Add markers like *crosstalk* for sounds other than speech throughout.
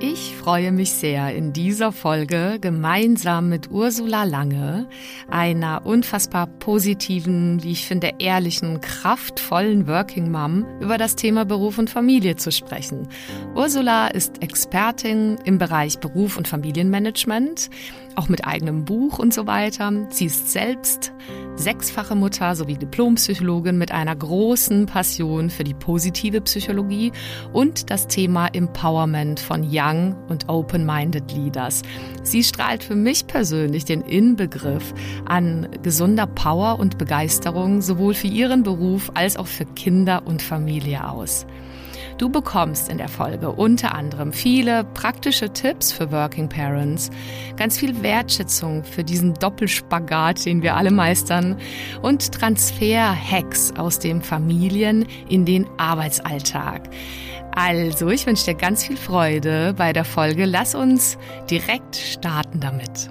Ich freue mich sehr, in dieser Folge gemeinsam mit Ursula Lange, einer unfassbar positiven, wie ich finde, ehrlichen, kraftvollen Working Mom, über das Thema Beruf und Familie zu sprechen. Ursula ist Expertin im Bereich Beruf und Familienmanagement, auch mit eigenem Buch und so weiter. Sie ist selbst sechsfache Mutter sowie Diplompsychologin mit einer großen Passion für die positive Psychologie und das Thema Empowerment von Young und Open-Minded Leaders. Sie strahlt für mich persönlich den Inbegriff an gesunder Power und Begeisterung sowohl für ihren Beruf als auch für Kinder und Familie aus. Du bekommst in der Folge unter anderem viele praktische Tipps für Working Parents, ganz viel Wertschätzung für diesen Doppelspagat, den wir alle meistern und Transfer-Hacks aus dem Familien in den Arbeitsalltag. Also, ich wünsche dir ganz viel Freude bei der Folge. Lass uns direkt starten damit.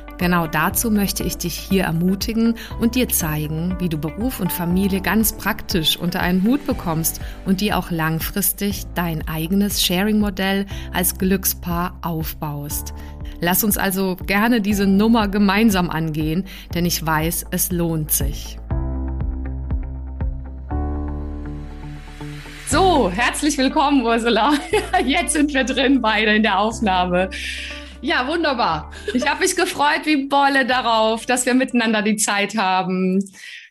Genau dazu möchte ich dich hier ermutigen und dir zeigen, wie du Beruf und Familie ganz praktisch unter einen Hut bekommst und dir auch langfristig dein eigenes Sharing-Modell als Glückspaar aufbaust. Lass uns also gerne diese Nummer gemeinsam angehen, denn ich weiß, es lohnt sich. So, herzlich willkommen, Ursula. *laughs* Jetzt sind wir drin, beide in der Aufnahme. Ja, wunderbar. Ich habe mich gefreut wie Bolle darauf, dass wir miteinander die Zeit haben,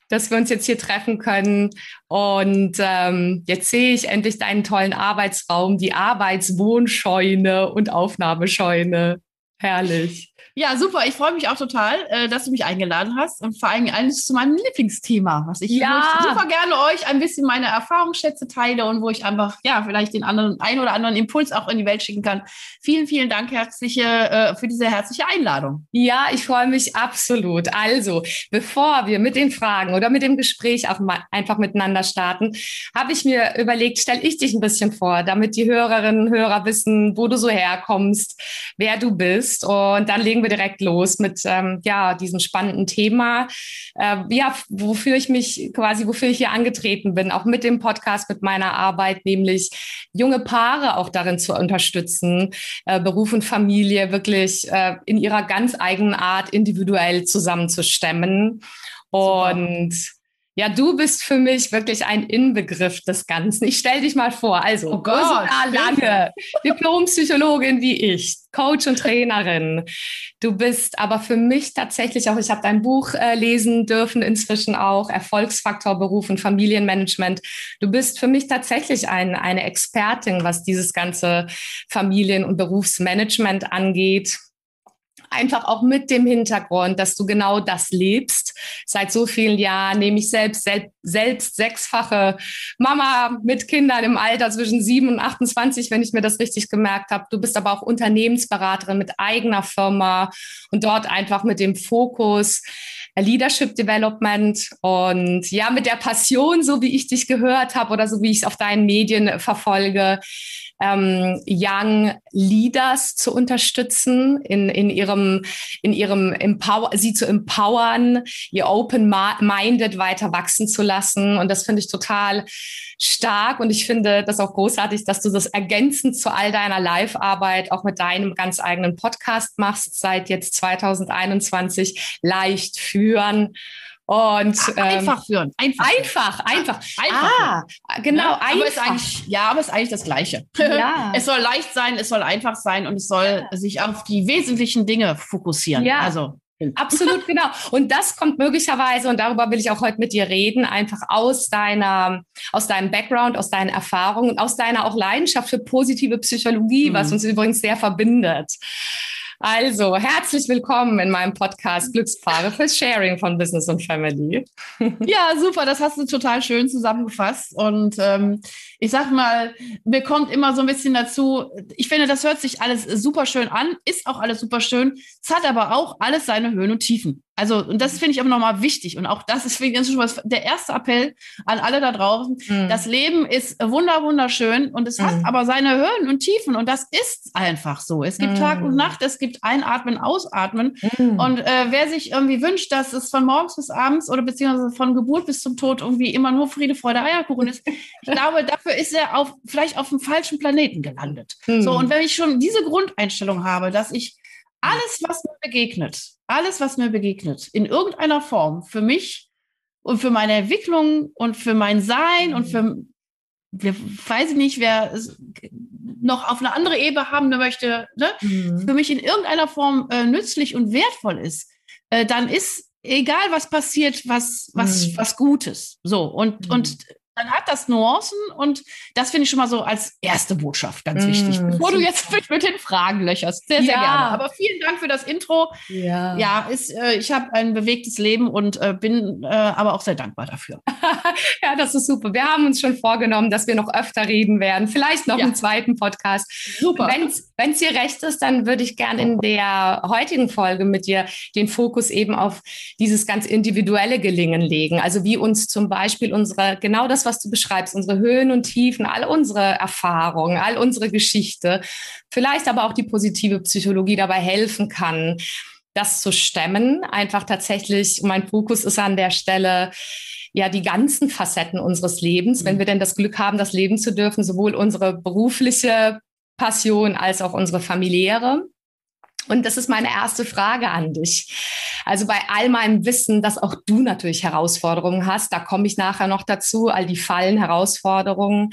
dass wir uns jetzt hier treffen können. Und ähm, jetzt sehe ich endlich deinen tollen Arbeitsraum, die Arbeitswohnscheune und Aufnahmescheune. Herrlich. Ja, super. Ich freue mich auch total, äh, dass du mich eingeladen hast und vor allem eines zu meinem Lieblingsthema, was ich ja. super gerne euch ein bisschen meine Erfahrungsschätze teile und wo ich einfach, ja, vielleicht den anderen, ein oder anderen Impuls auch in die Welt schicken kann. Vielen, vielen Dank herzliche, äh, für diese herzliche Einladung. Ja, ich freue mich absolut. Also, bevor wir mit den Fragen oder mit dem Gespräch auch mal einfach miteinander starten, habe ich mir überlegt, stelle ich dich ein bisschen vor, damit die Hörerinnen und Hörer wissen, wo du so herkommst, wer du bist. Und dann legen wir direkt los mit ähm, ja diesem spannenden Thema, äh, ja wofür ich mich quasi wofür ich hier angetreten bin, auch mit dem Podcast, mit meiner Arbeit, nämlich junge Paare auch darin zu unterstützen, äh, Beruf und Familie wirklich äh, in ihrer ganz eigenen Art individuell zusammenzustemmen und Super. Ja, du bist für mich wirklich ein Inbegriff des Ganzen. Ich stell dich mal vor. Also, oh Gott, Lange, *laughs* Diplompsychologin wie ich, Coach und Trainerin. Du bist aber für mich tatsächlich auch, ich habe dein Buch äh, lesen dürfen, inzwischen auch Erfolgsfaktor Beruf und Familienmanagement. Du bist für mich tatsächlich ein, eine Expertin, was dieses ganze Familien- und Berufsmanagement angeht einfach auch mit dem Hintergrund, dass du genau das lebst. Seit so vielen Jahren nehme ich selbst, selbst, selbst sechsfache Mama mit Kindern im Alter zwischen sieben und 28, wenn ich mir das richtig gemerkt habe. Du bist aber auch Unternehmensberaterin mit eigener Firma und dort einfach mit dem Fokus, Leadership Development und ja, mit der Passion, so wie ich dich gehört habe oder so wie ich es auf deinen Medien verfolge, ähm, Young Leaders zu unterstützen, in, in ihrem, in ihrem Empower, sie zu empowern, ihr open-minded weiter wachsen zu lassen. Und das finde ich total stark. Und ich finde das auch großartig, dass du das ergänzend zu all deiner Live-Arbeit auch mit deinem ganz eigenen Podcast machst, seit jetzt 2021 leicht führen. Und, ähm, einfach führen. Einfach, einfach. Einfach, einfach ah, genau, ja, einfach. Aber ist eigentlich, ja, aber es ist eigentlich das Gleiche. Ja. *laughs* es soll leicht sein, es soll einfach sein und es soll ja. sich auf die wesentlichen Dinge fokussieren. Ja. Also Absolut, genau. Und das kommt möglicherweise, und darüber will ich auch heute mit dir reden, einfach aus deiner, aus deinem Background, aus deinen Erfahrungen, aus deiner auch Leidenschaft für positive Psychologie, mhm. was uns übrigens sehr verbindet. Also, herzlich willkommen in meinem Podcast Glückspaare fürs Sharing von Business und Family. Ja, super, das hast du total schön zusammengefasst. Und ähm, ich sag mal, mir kommt immer so ein bisschen dazu, ich finde, das hört sich alles super schön an, ist auch alles super schön. Es hat aber auch alles seine Höhen und Tiefen. Also, und das finde ich aber nochmal wichtig. Und auch das ist für schon was, der erste Appell an alle da draußen. Mhm. Das Leben ist wunder, wunderschön und es mhm. hat aber seine Höhen und Tiefen. Und das ist einfach so. Es gibt mhm. Tag und Nacht, es gibt Einatmen, Ausatmen. Mhm. Und äh, wer sich irgendwie wünscht, dass es von morgens bis abends oder beziehungsweise von Geburt bis zum Tod irgendwie immer nur Friede, Freude, Eierkuchen ist, *laughs* ich glaube, dafür ist er auf, vielleicht auf dem falschen Planeten gelandet. So, mhm. und wenn ich schon diese Grundeinstellung habe, dass ich alles, was mir begegnet, alles, was mir begegnet, in irgendeiner Form für mich und für meine Entwicklung und für mein Sein und für, wir, weiß ich nicht, wer es noch auf eine andere Ebene haben möchte, ne? Mhm. für mich in irgendeiner Form äh, nützlich und wertvoll ist, äh, dann ist egal, was passiert, was, was, mhm. was Gutes. So, und, mhm. und dann hat das Nuancen und das finde ich schon mal so als erste Botschaft ganz wichtig, mm, bevor du jetzt mit, mit den Fragen löcherst. Sehr, sehr ja. gerne. Aber vielen Dank für das Intro. Ja, ja ist, äh, ich habe ein bewegtes Leben und äh, bin äh, aber auch sehr dankbar dafür. *laughs* ja, das ist super. Wir haben uns schon vorgenommen, dass wir noch öfter reden werden. Vielleicht noch ja. einen zweiten Podcast. Super. Wenn es dir recht ist, dann würde ich gerne in der heutigen Folge mit dir den Fokus eben auf dieses ganz individuelle Gelingen legen. Also wie uns zum Beispiel unsere, genau das, was was du beschreibst, unsere Höhen und Tiefen, all unsere Erfahrungen, all unsere Geschichte, vielleicht aber auch die positive Psychologie dabei helfen kann, das zu stemmen. Einfach tatsächlich, mein Fokus ist an der Stelle, ja die ganzen Facetten unseres Lebens, wenn wir denn das Glück haben, das leben zu dürfen, sowohl unsere berufliche Passion als auch unsere familiäre. Und das ist meine erste Frage an dich. Also bei all meinem Wissen, dass auch du natürlich Herausforderungen hast, da komme ich nachher noch dazu, all die Fallen, Herausforderungen.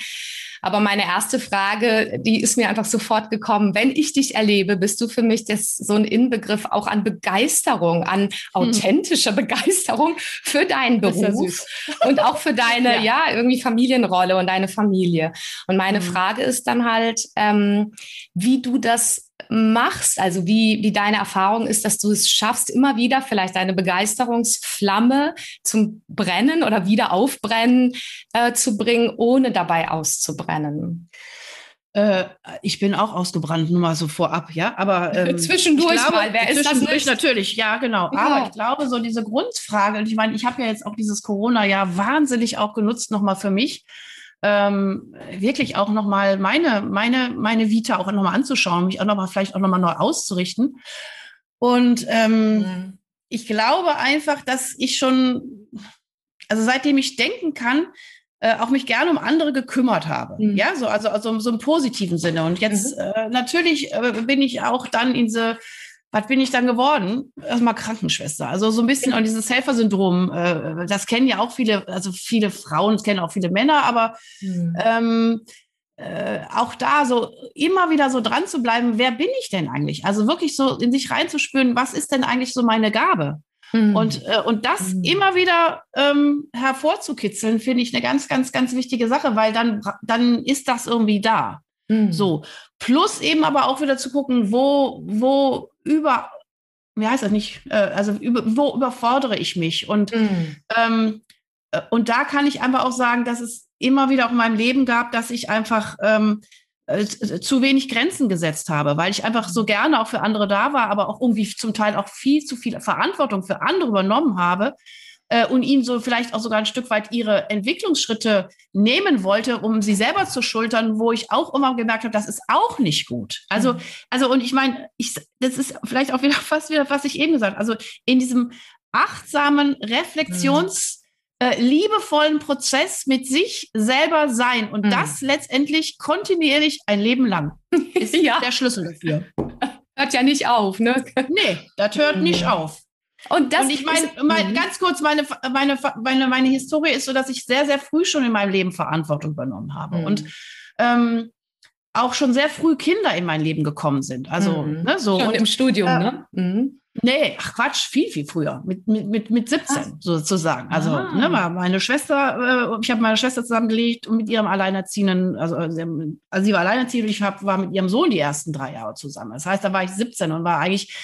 Aber meine erste Frage, die ist mir einfach sofort gekommen. Wenn ich dich erlebe, bist du für mich das, so ein Inbegriff auch an Begeisterung, an authentischer hm. *laughs* Begeisterung für deinen Beruf und auch für deine, *laughs* ja. ja. irgendwie Familienrolle und deine Familie. Und meine hm. Frage ist dann halt, ähm, wie du das machst, also wie, wie deine Erfahrung ist, dass du es schaffst, immer wieder vielleicht deine Begeisterungsflamme zum Brennen oder wieder aufbrennen äh, zu bringen, ohne dabei auszubrennen. Äh, ich bin auch ausgebrannt, nur mal so vorab, ja. Aber *laughs* ähm, zwischendurch glaube, mal, wer ist das nicht? natürlich, ja, genau. Ja. Aber ich glaube, so diese Grundfrage, und ich meine, ich habe ja jetzt auch dieses Corona-Jahr wahnsinnig auch genutzt, nochmal für mich ähm, wirklich auch nochmal meine, meine, meine Vita auch nochmal anzuschauen, mich auch nochmal vielleicht auch nochmal neu auszurichten. Und ähm, mhm. ich glaube einfach, dass ich schon, also seitdem ich denken kann, äh, auch mich gerne um andere gekümmert habe. Mhm. Ja, so, also, also so im positiven Sinne. Und jetzt mhm. äh, natürlich äh, bin ich auch dann in diese was bin ich dann geworden? Erstmal Krankenschwester. Also so ein bisschen auch dieses Helfersyndrom. Äh, das kennen ja auch viele, also viele Frauen, das kennen auch viele Männer, aber mhm. ähm, äh, auch da so immer wieder so dran zu bleiben, wer bin ich denn eigentlich? Also wirklich so in sich reinzuspüren, was ist denn eigentlich so meine Gabe? Mhm. Und, äh, und das mhm. immer wieder ähm, hervorzukitzeln, finde ich eine ganz, ganz, ganz wichtige Sache, weil dann, dann ist das irgendwie da. Mhm. So. Plus eben aber auch wieder zu gucken, wo, wo über, wie heißt das nicht, äh, also über, wo überfordere ich mich? Und, mhm. ähm, äh, und da kann ich einfach auch sagen, dass es immer wieder auch in meinem Leben gab, dass ich einfach ähm, äh, zu wenig Grenzen gesetzt habe, weil ich einfach so gerne auch für andere da war, aber auch irgendwie zum Teil auch viel zu viel Verantwortung für andere übernommen habe, äh, und ihnen so vielleicht auch sogar ein Stück weit ihre Entwicklungsschritte nehmen wollte, um sie selber zu schultern, wo ich auch immer gemerkt habe, das ist auch nicht gut. Also, mhm. also und ich meine, ich, das ist vielleicht auch wieder *laughs* fast wieder, was ich eben gesagt habe. Also in diesem achtsamen Reflexions- mhm. Äh, liebevollen Prozess mit sich selber sein und mhm. das letztendlich kontinuierlich ein Leben lang *laughs* ist ja. der Schlüssel dafür. *laughs* Hört ja nicht auf, ne? Nee, das hört nicht mhm. auf. Und, das und ich meine, mein, mhm. ganz kurz, meine, meine, meine, meine Historie ist so, dass ich sehr, sehr früh schon in meinem Leben Verantwortung übernommen habe. Mhm. Und ähm, auch schon sehr früh Kinder in mein Leben gekommen sind. Also, mhm. ne, so. Schon und, im Studium, äh, ne? Mhm. Nee, ach Quatsch, viel, viel früher. Mit, mit, mit, mit 17 ach. sozusagen. Also, ah. ne, meine Schwester, äh, ich habe meine Schwester zusammengelegt und mit ihrem Alleinerziehenden, also, also sie war alleinerziehend und ich hab, war mit ihrem Sohn die ersten drei Jahre zusammen. Das heißt, da war ich 17 und war eigentlich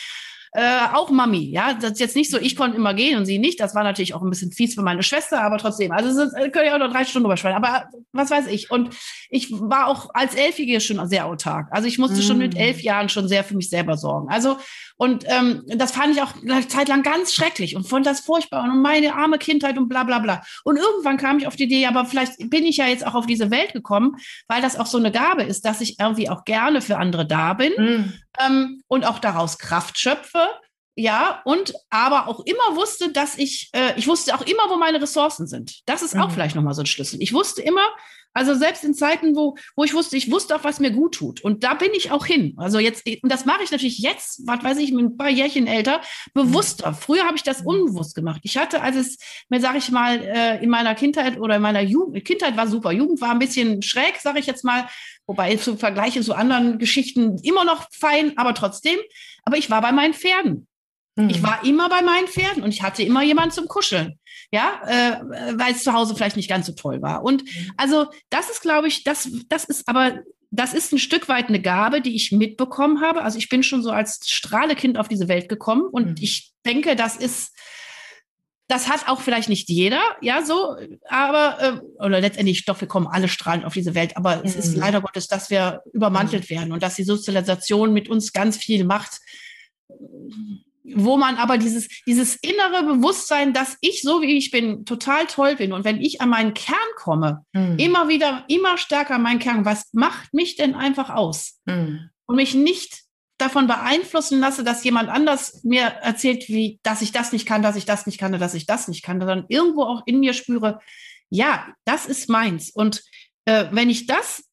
äh, auch Mami. Ja, das ist jetzt nicht so, ich konnte immer gehen und sie nicht. Das war natürlich auch ein bisschen fies für meine Schwester, aber trotzdem. Also es ist, können ja auch noch drei Stunden überschwellen. Aber was weiß ich. Und ich war auch als Elfjährige schon sehr autark. Also ich musste mm. schon mit mm. elf Jahren schon sehr für mich selber sorgen. Also und ähm, das fand ich auch eine Zeit lang ganz schrecklich und fand das furchtbar und meine arme Kindheit und bla bla bla. Und irgendwann kam ich auf die Idee, aber vielleicht bin ich ja jetzt auch auf diese Welt gekommen, weil das auch so eine Gabe ist, dass ich irgendwie auch gerne für andere da bin mm. ähm, und auch daraus Kraft schöpfe. Ja, und aber auch immer wusste, dass ich, äh, ich wusste auch immer, wo meine Ressourcen sind. Das ist auch mhm. vielleicht nochmal so ein Schlüssel. Ich wusste immer, also selbst in Zeiten, wo, wo ich wusste, ich wusste auch, was mir gut tut. Und da bin ich auch hin. Also jetzt, und das mache ich natürlich jetzt, was weiß ich, mit ein paar Jährchen älter, bewusster. Früher habe ich das unbewusst gemacht. Ich hatte, als es mir, sage ich mal, äh, in meiner Kindheit oder in meiner Jugend, Kindheit war super, Jugend war ein bisschen schräg, sage ich jetzt mal, wobei zu Vergleiche zu anderen Geschichten immer noch fein, aber trotzdem. Aber ich war bei meinen Pferden. Mhm. Ich war immer bei meinen Pferden und ich hatte immer jemanden zum Kuscheln. Ja, äh, weil es zu Hause vielleicht nicht ganz so toll war. Und mhm. also das ist, glaube ich, das, das ist aber, das ist ein Stück weit eine Gabe, die ich mitbekommen habe. Also ich bin schon so als Strahlekind auf diese Welt gekommen und mhm. ich denke, das ist, das hat auch vielleicht nicht jeder, ja, so, aber, äh, oder letztendlich, doch, wir kommen alle strahlend auf diese Welt, aber mhm. es ist mhm. leider Gottes, dass wir übermantelt mhm. werden und dass die Sozialisation mit uns ganz viel macht wo man aber dieses, dieses innere Bewusstsein, dass ich so wie ich bin, total toll bin. Und wenn ich an meinen Kern komme, mhm. immer wieder, immer stärker an meinen Kern, was macht mich denn einfach aus? Mhm. Und mich nicht davon beeinflussen lasse, dass jemand anders mir erzählt, wie, dass ich das nicht kann, dass ich das nicht kann, dass ich das nicht kann, sondern irgendwo auch in mir spüre, ja, das ist meins. Und äh, wenn ich das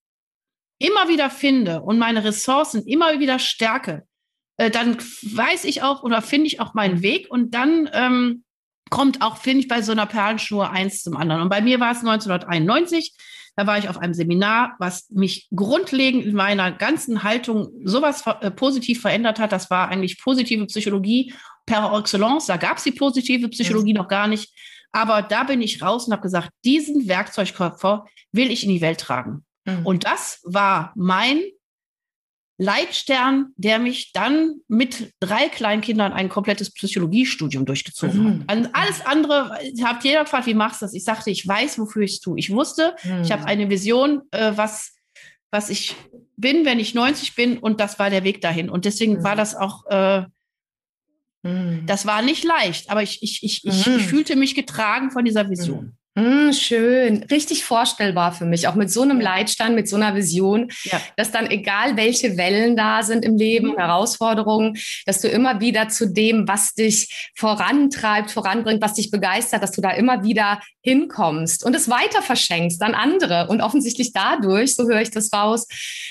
immer wieder finde und meine Ressourcen immer wieder stärke, äh, dann weiß ich auch oder finde ich auch meinen Weg und dann ähm, kommt auch, finde ich, bei so einer Perlenschnur eins zum anderen. Und bei mir war es 1991. Da war ich auf einem Seminar, was mich grundlegend in meiner ganzen Haltung sowas äh, positiv verändert hat. Das war eigentlich positive Psychologie per excellence. Da gab es die positive Psychologie noch gar nicht. Aber da bin ich raus und habe gesagt, diesen Werkzeugkoffer will ich in die Welt tragen. Mhm. Und das war mein Leitstern, der mich dann mit drei Kleinkindern ein komplettes Psychologiestudium durchgezogen mhm. hat. Und alles andere, habt jeder gefragt, wie machst du das? Ich sagte, ich weiß, wofür ich es tue. Ich wusste, mhm. ich habe eine Vision, äh, was, was ich bin, wenn ich 90 bin, und das war der Weg dahin. Und deswegen mhm. war das auch, äh, mhm. das war nicht leicht, aber ich, ich, ich, ich, mhm. fühlte mich getragen von dieser Vision. Mm, schön, richtig vorstellbar für mich, auch mit so einem Leitstand, mit so einer Vision, ja. dass dann egal welche Wellen da sind im Leben, mhm. Herausforderungen, dass du immer wieder zu dem, was dich vorantreibt, voranbringt, was dich begeistert, dass du da immer wieder hinkommst und es weiter verschenkst an andere und offensichtlich dadurch, so höre ich das raus,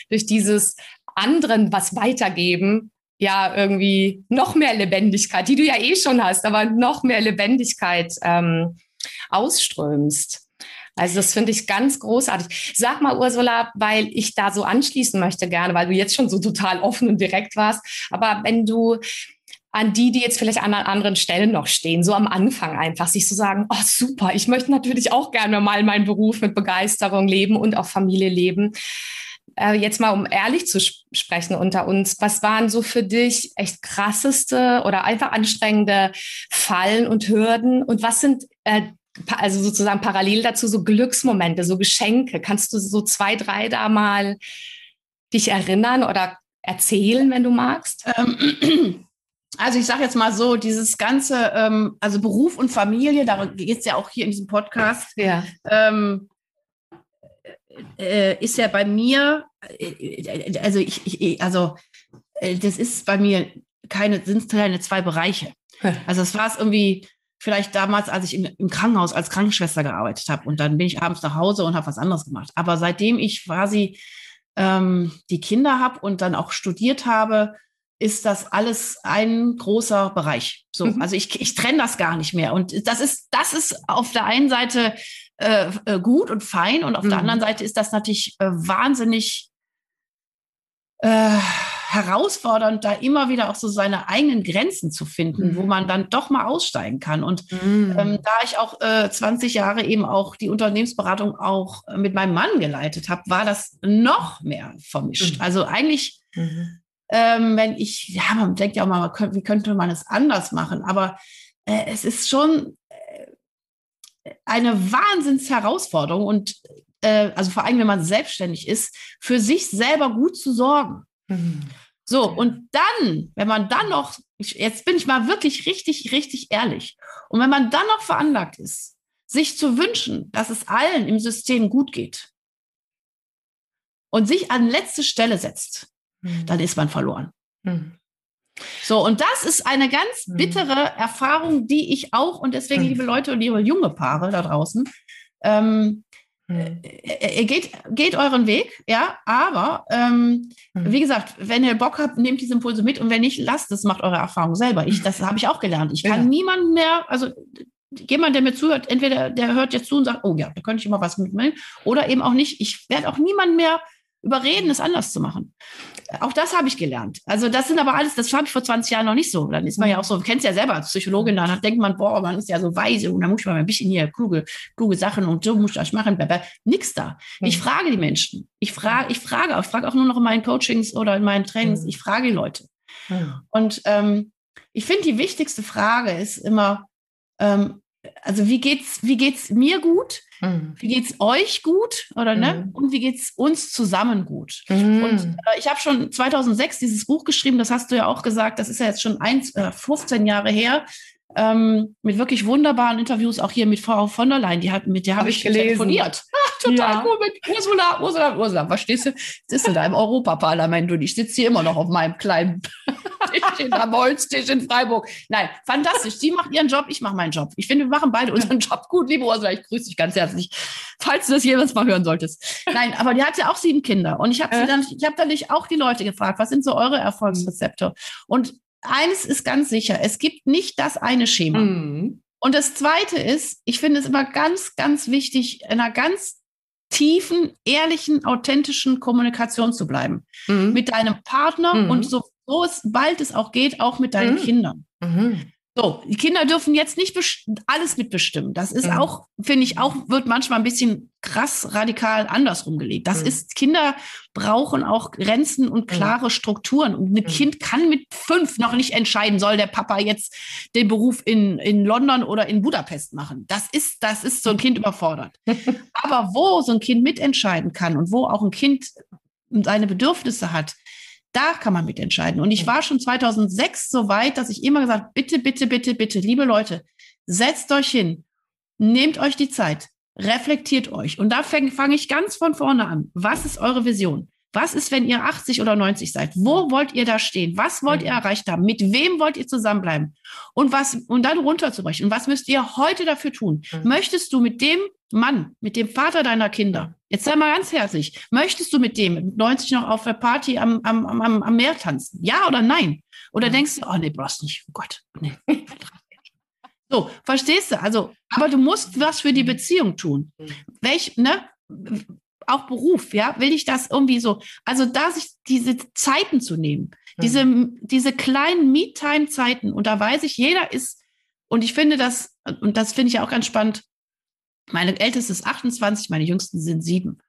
durch dieses anderen was weitergeben, ja irgendwie noch mehr Lebendigkeit, die du ja eh schon hast, aber noch mehr Lebendigkeit ähm, ausströmst. Also das finde ich ganz großartig. Sag mal, Ursula, weil ich da so anschließen möchte gerne, weil du jetzt schon so total offen und direkt warst. Aber wenn du an die, die jetzt vielleicht an anderen Stellen noch stehen, so am Anfang einfach, sich so sagen, oh super, ich möchte natürlich auch gerne mal meinen Beruf mit Begeisterung leben und auch Familie leben. Äh, jetzt mal, um ehrlich zu sp sprechen unter uns, was waren so für dich echt krasseste oder einfach anstrengende Fallen und Hürden und was sind äh, also sozusagen parallel dazu so Glücksmomente, so Geschenke. Kannst du so zwei, drei da mal dich erinnern oder erzählen, wenn du magst? Ähm, *clears throat* also ich sage jetzt mal so, dieses ganze, ähm, also Beruf und Familie, darum geht es ja auch hier in diesem Podcast, ja. ähm, äh, ist ja bei mir, äh, also ich, ich also äh, das ist bei mir keine, sind keine zwei Bereiche. Also es war es irgendwie vielleicht damals, als ich in, im Krankenhaus als Krankenschwester gearbeitet habe und dann bin ich abends nach Hause und habe was anderes gemacht. Aber seitdem ich quasi ähm, die Kinder habe und dann auch studiert habe, ist das alles ein großer Bereich. So, mhm. also ich, ich trenne das gar nicht mehr. Und das ist, das ist auf der einen Seite äh, äh gut und fein und auf mhm. der anderen Seite ist das natürlich äh, wahnsinnig äh, herausfordernd, da immer wieder auch so seine eigenen Grenzen zu finden, mhm. wo man dann doch mal aussteigen kann. Und mhm. ähm, da ich auch äh, 20 Jahre eben auch die Unternehmensberatung auch mit meinem Mann geleitet habe, war das noch mehr vermischt. Mhm. Also eigentlich, mhm. ähm, wenn ich, ja, man denkt ja auch mal, wie könnte man es anders machen? Aber äh, es ist schon äh, eine Wahnsinnsherausforderung und äh, also vor allem, wenn man selbstständig ist, für sich selber gut zu sorgen. Mhm. So, und dann, wenn man dann noch, jetzt bin ich mal wirklich richtig, richtig ehrlich, und wenn man dann noch veranlagt ist, sich zu wünschen, dass es allen im System gut geht und sich an letzte Stelle setzt, mhm. dann ist man verloren. Mhm. So, und das ist eine ganz mhm. bittere Erfahrung, die ich auch, und deswegen, mhm. liebe Leute und liebe junge Paare da draußen, ähm, hm. Äh, äh, geht, geht euren Weg, ja, aber ähm, hm. wie gesagt, wenn ihr Bock habt, nehmt diese Impulse mit und wenn nicht, lasst es, macht eure Erfahrung selber. Ich, das habe ich auch gelernt. Ich kann ja. niemanden mehr, also jemand, der mir zuhört, entweder der hört jetzt zu und sagt, oh ja, da könnte ich immer was mitnehmen, oder eben auch nicht. Ich werde auch niemanden mehr überreden, es anders zu machen. Auch das habe ich gelernt. Also das sind aber alles, das habe ich vor 20 Jahren noch nicht so. Dann ist man ja auch so, du kennst ja selber als Psychologin, dann denkt man, boah, man ist ja so weise und dann muss man ein bisschen hier kluge, kluge Sachen und so muss das machen. Blablabla. Nix da. Ich mhm. frage die Menschen. Ich frage, ich frage, ich frage auch nur noch in meinen Coachings oder in meinen Trainings, mhm. ich frage die Leute. Und ähm, ich finde, die wichtigste Frage ist immer, ähm, also wie geht's, wie geht's mir gut? Mhm. Wie geht's euch gut oder ne? Mhm. Und wie geht's uns zusammen gut? Mhm. Und äh, ich habe schon 2006 dieses Buch geschrieben, das hast du ja auch gesagt, das ist ja jetzt schon ein, äh, 15 Jahre her. Ähm, mit wirklich wunderbaren Interviews, auch hier mit Frau von der Leyen, die hat, mit der habe hab ich gelesen. telefoniert. Total ja. cool mit Ursula, Ursula, Ursula. Was stehst du? Sitzt du da im Europaparlament und ich sitze hier immer noch auf meinem kleinen Tisch am Holztisch in Freiburg. Nein, fantastisch. Sie macht ihren Job, ich mache meinen Job. Ich finde, wir machen beide unseren Job gut. Liebe Ursula, ich grüße dich ganz herzlich, falls du das jemals mal hören solltest. Nein, aber die hat ja auch sieben Kinder. Und ich habe äh? dann, ich habe dann auch die Leute gefragt, was sind so eure Erfolgsrezepte? Und eines ist ganz sicher, es gibt nicht das eine Schema. Mhm. Und das Zweite ist, ich finde es immer ganz, ganz wichtig, in einer ganz tiefen, ehrlichen, authentischen Kommunikation zu bleiben. Mhm. Mit deinem Partner mhm. und so, so es, bald es auch geht, auch mit deinen mhm. Kindern. Mhm. So, die Kinder dürfen jetzt nicht alles mitbestimmen. Das ist mhm. auch, finde ich, auch, wird manchmal ein bisschen krass radikal andersrum gelegt. Das mhm. ist, Kinder brauchen auch Grenzen und klare Strukturen. Und ein mhm. Kind kann mit fünf noch nicht entscheiden, soll der Papa jetzt den Beruf in, in London oder in Budapest machen. Das ist, das ist so ein Kind überfordert. *laughs* Aber wo so ein Kind mitentscheiden kann und wo auch ein Kind seine Bedürfnisse hat, da kann man mitentscheiden. Und ich war schon 2006 so weit, dass ich immer gesagt, bitte, bitte, bitte, bitte, liebe Leute, setzt euch hin, nehmt euch die Zeit, reflektiert euch. Und da fange fang ich ganz von vorne an. Was ist eure Vision? Was ist, wenn ihr 80 oder 90 seid? Wo wollt ihr da stehen? Was wollt ihr erreicht haben? Mit wem wollt ihr zusammenbleiben? Und was, und dann runterzubrechen. Und was müsst ihr heute dafür tun? Möchtest du mit dem Mann, mit dem Vater deiner Kinder, jetzt sei mal ganz herzlich, möchtest du mit dem mit 90 noch auf der Party am, am, am, am Meer tanzen? Ja oder nein? Oder denkst du, oh nee, brauchst nicht, oh Gott, nee. so, verstehst du? Also, aber du musst was für die Beziehung tun. Welch, ne? auch Beruf, ja, will ich das irgendwie so, also da sich diese Zeiten zu nehmen, diese, diese kleinen Me-Time-Zeiten, und da weiß ich, jeder ist, und ich finde das, und das finde ich auch ganz spannend, meine älteste ist 28, meine jüngsten sind sieben.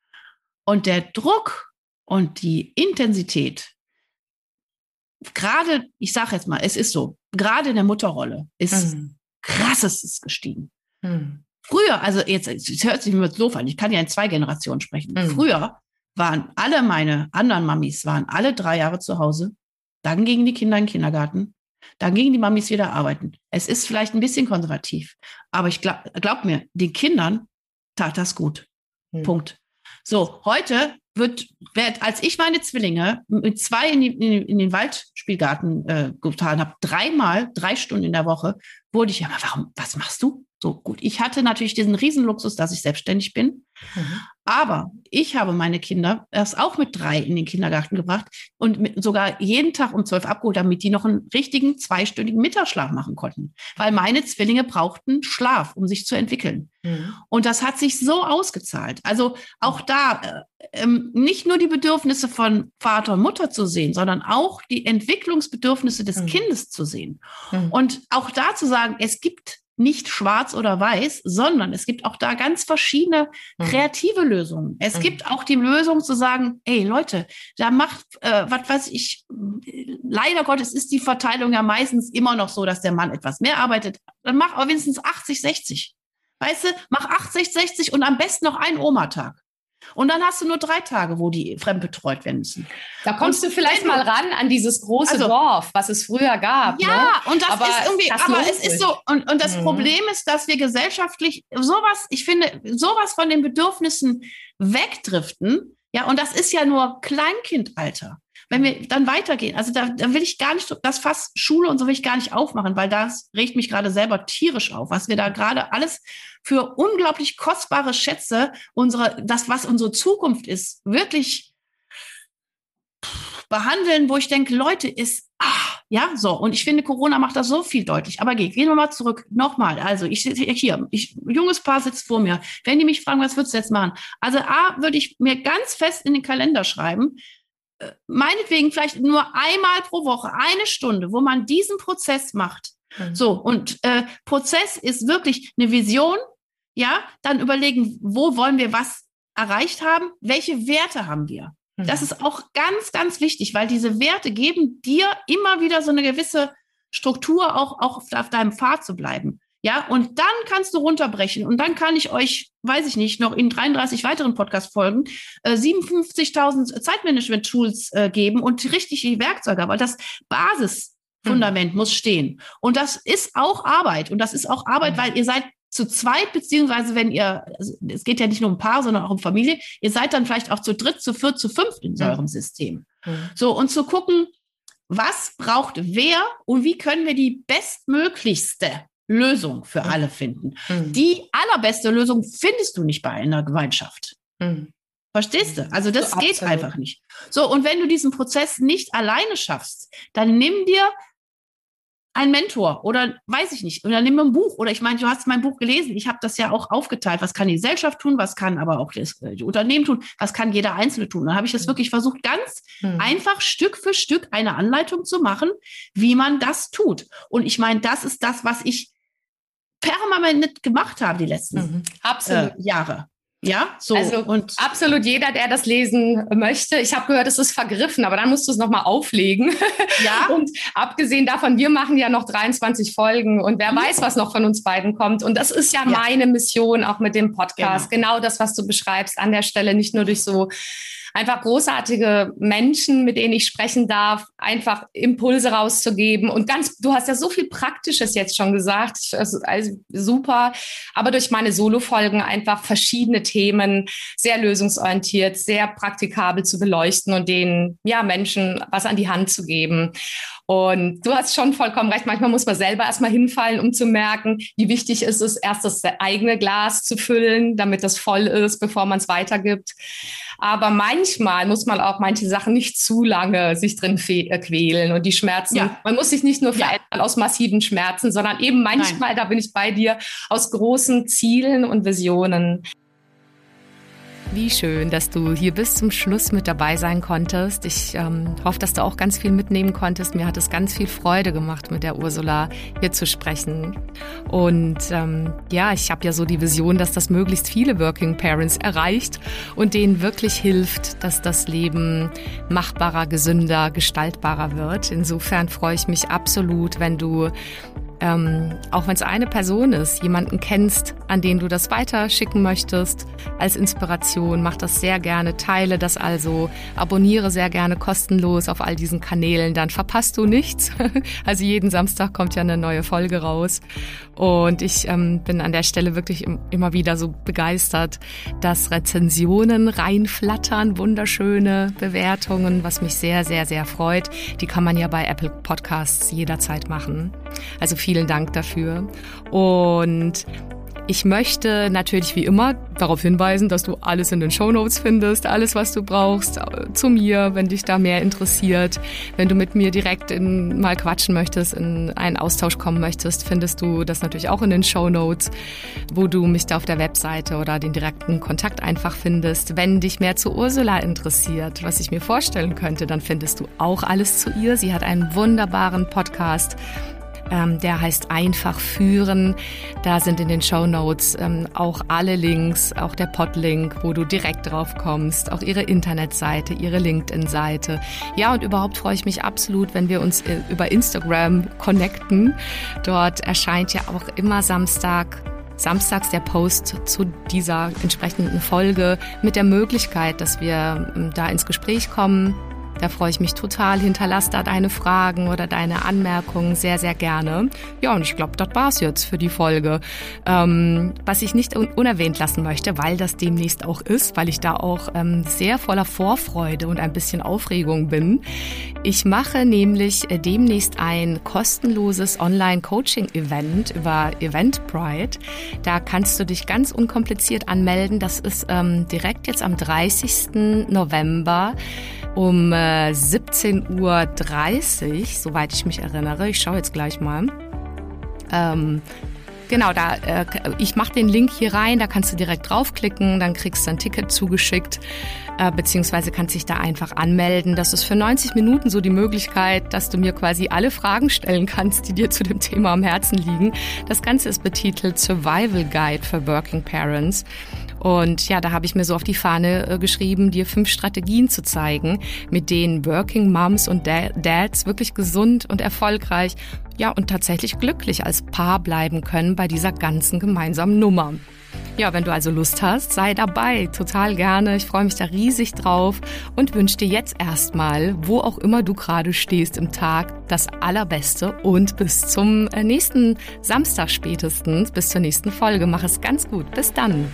Und der Druck und die Intensität, gerade, ich sage jetzt mal, es ist so, gerade in der Mutterrolle ist mhm. krassestes gestiegen. Mhm. Früher, also jetzt, es hört sich immer so an, ich kann ja in zwei Generationen sprechen. Mhm. Früher waren alle meine anderen Mamis, waren alle drei Jahre zu Hause. Dann gingen die Kinder in den Kindergarten. Dann gingen die Mamis wieder arbeiten. Es ist vielleicht ein bisschen konservativ, aber ich glaube glaub mir, den Kindern tat das gut. Mhm. Punkt. So, heute wird, wird, als ich meine Zwillinge mit zwei in, die, in, in den Waldspielgarten äh, getan habe, dreimal, drei Stunden in der Woche, wurde ich ja, warum, was machst du? So gut, ich hatte natürlich diesen Riesenluxus, dass ich selbstständig bin. Mhm. Aber ich habe meine Kinder erst auch mit drei in den Kindergarten gebracht und mit, sogar jeden Tag um zwölf abgeholt, damit die noch einen richtigen zweistündigen Mittagsschlaf machen konnten. Weil meine Zwillinge brauchten Schlaf, um sich zu entwickeln. Mhm. Und das hat sich so ausgezahlt. Also auch da äh, ähm, nicht nur die Bedürfnisse von Vater und Mutter zu sehen, sondern auch die Entwicklungsbedürfnisse des mhm. Kindes zu sehen. Mhm. Und auch da zu sagen, es gibt nicht schwarz oder weiß, sondern es gibt auch da ganz verschiedene mhm. kreative Lösungen. Es mhm. gibt auch die Lösung zu sagen, ey Leute, da macht, äh, was weiß ich, leider Gottes ist die Verteilung ja meistens immer noch so, dass der Mann etwas mehr arbeitet. Dann mach aber wenigstens 80, 60. Weißt du, mach 80, 60 und am besten noch einen Oma-Tag. Und dann hast du nur drei Tage, wo die fremdbetreut werden müssen. Da kommst und du vielleicht mal ran an dieses große also, Dorf, was es früher gab. Ja, ne? und das aber ist irgendwie, das aber es ist so, und, und das mhm. Problem ist, dass wir gesellschaftlich sowas, ich finde, sowas von den Bedürfnissen wegdriften. Ja, und das ist ja nur Kleinkindalter wenn wir dann weitergehen, also da, da will ich gar nicht, das Fass Schule und so will ich gar nicht aufmachen, weil das regt mich gerade selber tierisch auf, was wir da gerade alles für unglaublich kostbare Schätze, unsere, das, was unsere Zukunft ist, wirklich behandeln, wo ich denke, Leute, ist, ah, ja, so. Und ich finde, Corona macht das so viel deutlich. Aber gehen wir mal zurück. Nochmal. Also, ich hier, ich, junges Paar sitzt vor mir. Wenn die mich fragen, was würdest du jetzt machen? Also, A, würde ich mir ganz fest in den Kalender schreiben, meinetwegen vielleicht nur einmal pro Woche, eine Stunde, wo man diesen Prozess macht. Mhm. So, und äh, Prozess ist wirklich eine Vision, ja, dann überlegen, wo wollen wir was erreicht haben, welche Werte haben wir. Mhm. Das ist auch ganz, ganz wichtig, weil diese Werte geben dir immer wieder so eine gewisse Struktur, auch, auch auf, auf deinem Pfad zu bleiben. Ja, und dann kannst du runterbrechen. Und dann kann ich euch, weiß ich nicht, noch in 33 weiteren Podcast-Folgen äh, 57.000 Zeitmanagement-Tools äh, geben und richtig die Werkzeuge. Aber das Basisfundament hm. muss stehen. Und das ist auch Arbeit. Und das ist auch Arbeit, hm. weil ihr seid zu zweit, beziehungsweise wenn ihr, also es geht ja nicht nur um Paar, sondern auch um Familie, ihr seid dann vielleicht auch zu dritt, zu viert, zu fünft in so eurem System. Hm. So, und zu gucken, was braucht wer und wie können wir die bestmöglichste Lösung für alle finden. Mhm. Die allerbeste Lösung findest du nicht bei einer Gemeinschaft. Mhm. Verstehst du? Also das so, geht absolut. einfach nicht. So, und wenn du diesen Prozess nicht alleine schaffst, dann nimm dir ein Mentor oder weiß ich nicht, oder nimm ein Buch. Oder ich meine, du hast mein Buch gelesen. Ich habe das ja auch aufgeteilt. Was kann die Gesellschaft tun? Was kann aber auch das äh, die Unternehmen tun? Was kann jeder Einzelne tun? Dann habe ich das hm. wirklich versucht, ganz hm. einfach Stück für Stück eine Anleitung zu machen, wie man das tut. Und ich meine, das ist das, was ich permanent gemacht haben die letzten mhm. Äh, Jahre. Ja, so. Also und absolut jeder, der das lesen möchte. Ich habe gehört, es ist vergriffen, aber dann musst du es nochmal auflegen. *laughs* Ja. und abgesehen davon, wir machen ja noch 23 Folgen und wer mhm. weiß, was noch von uns beiden kommt. Und das ist ja, ja. meine Mission auch mit dem Podcast. Genau. genau das, was du beschreibst an der Stelle, nicht nur durch so einfach großartige Menschen, mit denen ich sprechen darf, einfach Impulse rauszugeben. Und ganz, du hast ja so viel Praktisches jetzt schon gesagt, also, also super. Aber durch meine Solo-Folgen einfach verschiedene Themen sehr lösungsorientiert, sehr praktikabel zu beleuchten und denen, ja, Menschen was an die Hand zu geben. Und du hast schon vollkommen recht. Manchmal muss man selber erstmal hinfallen, um zu merken, wie wichtig ist es, erst das eigene Glas zu füllen, damit das voll ist, bevor man es weitergibt. Aber manchmal muss man auch manche Sachen nicht zu lange sich drin äh, quälen und die Schmerzen. Ja. Man muss sich nicht nur verändern ja. aus massiven Schmerzen, sondern eben manchmal, Nein. da bin ich bei dir, aus großen Zielen und Visionen. Wie schön, dass du hier bis zum Schluss mit dabei sein konntest. Ich ähm, hoffe, dass du auch ganz viel mitnehmen konntest. Mir hat es ganz viel Freude gemacht, mit der Ursula hier zu sprechen. Und ähm, ja, ich habe ja so die Vision, dass das möglichst viele Working Parents erreicht und denen wirklich hilft, dass das Leben machbarer, gesünder, gestaltbarer wird. Insofern freue ich mich absolut, wenn du ähm, auch wenn es eine Person ist, jemanden kennst, an den du das weiterschicken möchtest, als Inspiration, mach das sehr gerne, teile das also, abonniere sehr gerne kostenlos auf all diesen Kanälen, dann verpasst du nichts. *laughs* Also jeden Samstag kommt ja eine neue Folge raus. Und ich ähm, bin an der Stelle wirklich immer wieder so begeistert, dass Rezensionen reinflattern, wunderschöne Bewertungen, was mich sehr, sehr, sehr freut. Die kann man ja bei Apple Podcasts jederzeit machen. Also vielen Dank dafür. Und ich möchte natürlich wie immer darauf hinweisen, dass du alles in den Show Notes findest, alles, was du brauchst, äh, zu mir, wenn dich da mehr interessiert. Wenn du mit mir direkt in, mal quatschen möchtest, in einen Austausch kommen möchtest, findest du das natürlich auch in den Show Notes, wo du mich da auf der Webseite oder den direkten Kontakt einfach findest. Wenn dich mehr zu Ursula interessiert, was ich mir vorstellen könnte, dann findest du auch alles zu ihr. Sie hat einen wunderbaren Podcast der heißt Einfach führen. Da sind in den Show Notes ähm, auch alle Links, auch der Podlink, wo du direkt drauf kommst, auch ihre Internetseite, ihre LinkedIn-Seite. Ja, und überhaupt freue ich mich absolut, wenn wir uns äh, über Instagram connecten. Dort erscheint ja auch immer Samstag samstags der Post zu dieser entsprechenden Folge mit der Möglichkeit, dass wir ähm, da ins Gespräch kommen, da freue ich mich total. Hinterlass da deine Fragen oder deine Anmerkungen sehr, sehr gerne. Ja, und ich glaube, das war's jetzt für die Folge. Ähm, was ich nicht un unerwähnt lassen möchte, weil das demnächst auch ist, weil ich da auch ähm, sehr voller Vorfreude und ein bisschen Aufregung bin. Ich mache nämlich äh, demnächst ein kostenloses Online-Coaching-Event über Eventbrite. Da kannst du dich ganz unkompliziert anmelden. Das ist ähm, direkt jetzt am 30. November um äh, 17.30 Uhr, soweit ich mich erinnere. Ich schaue jetzt gleich mal. Ähm, genau, da äh, ich mache den Link hier rein, da kannst du direkt draufklicken, dann kriegst du ein Ticket zugeschickt, äh, beziehungsweise kannst dich da einfach anmelden. Das ist für 90 Minuten so die Möglichkeit, dass du mir quasi alle Fragen stellen kannst, die dir zu dem Thema am Herzen liegen. Das Ganze ist betitelt Survival Guide for Working Parents. Und ja, da habe ich mir so auf die Fahne äh, geschrieben, dir fünf Strategien zu zeigen, mit denen Working Moms und Dads wirklich gesund und erfolgreich, ja, und tatsächlich glücklich als Paar bleiben können bei dieser ganzen gemeinsamen Nummer. Ja, wenn du also Lust hast, sei dabei, total gerne. Ich freue mich da riesig drauf und wünsche dir jetzt erstmal, wo auch immer du gerade stehst im Tag, das Allerbeste und bis zum äh, nächsten Samstag spätestens, bis zur nächsten Folge. Mach es ganz gut. Bis dann.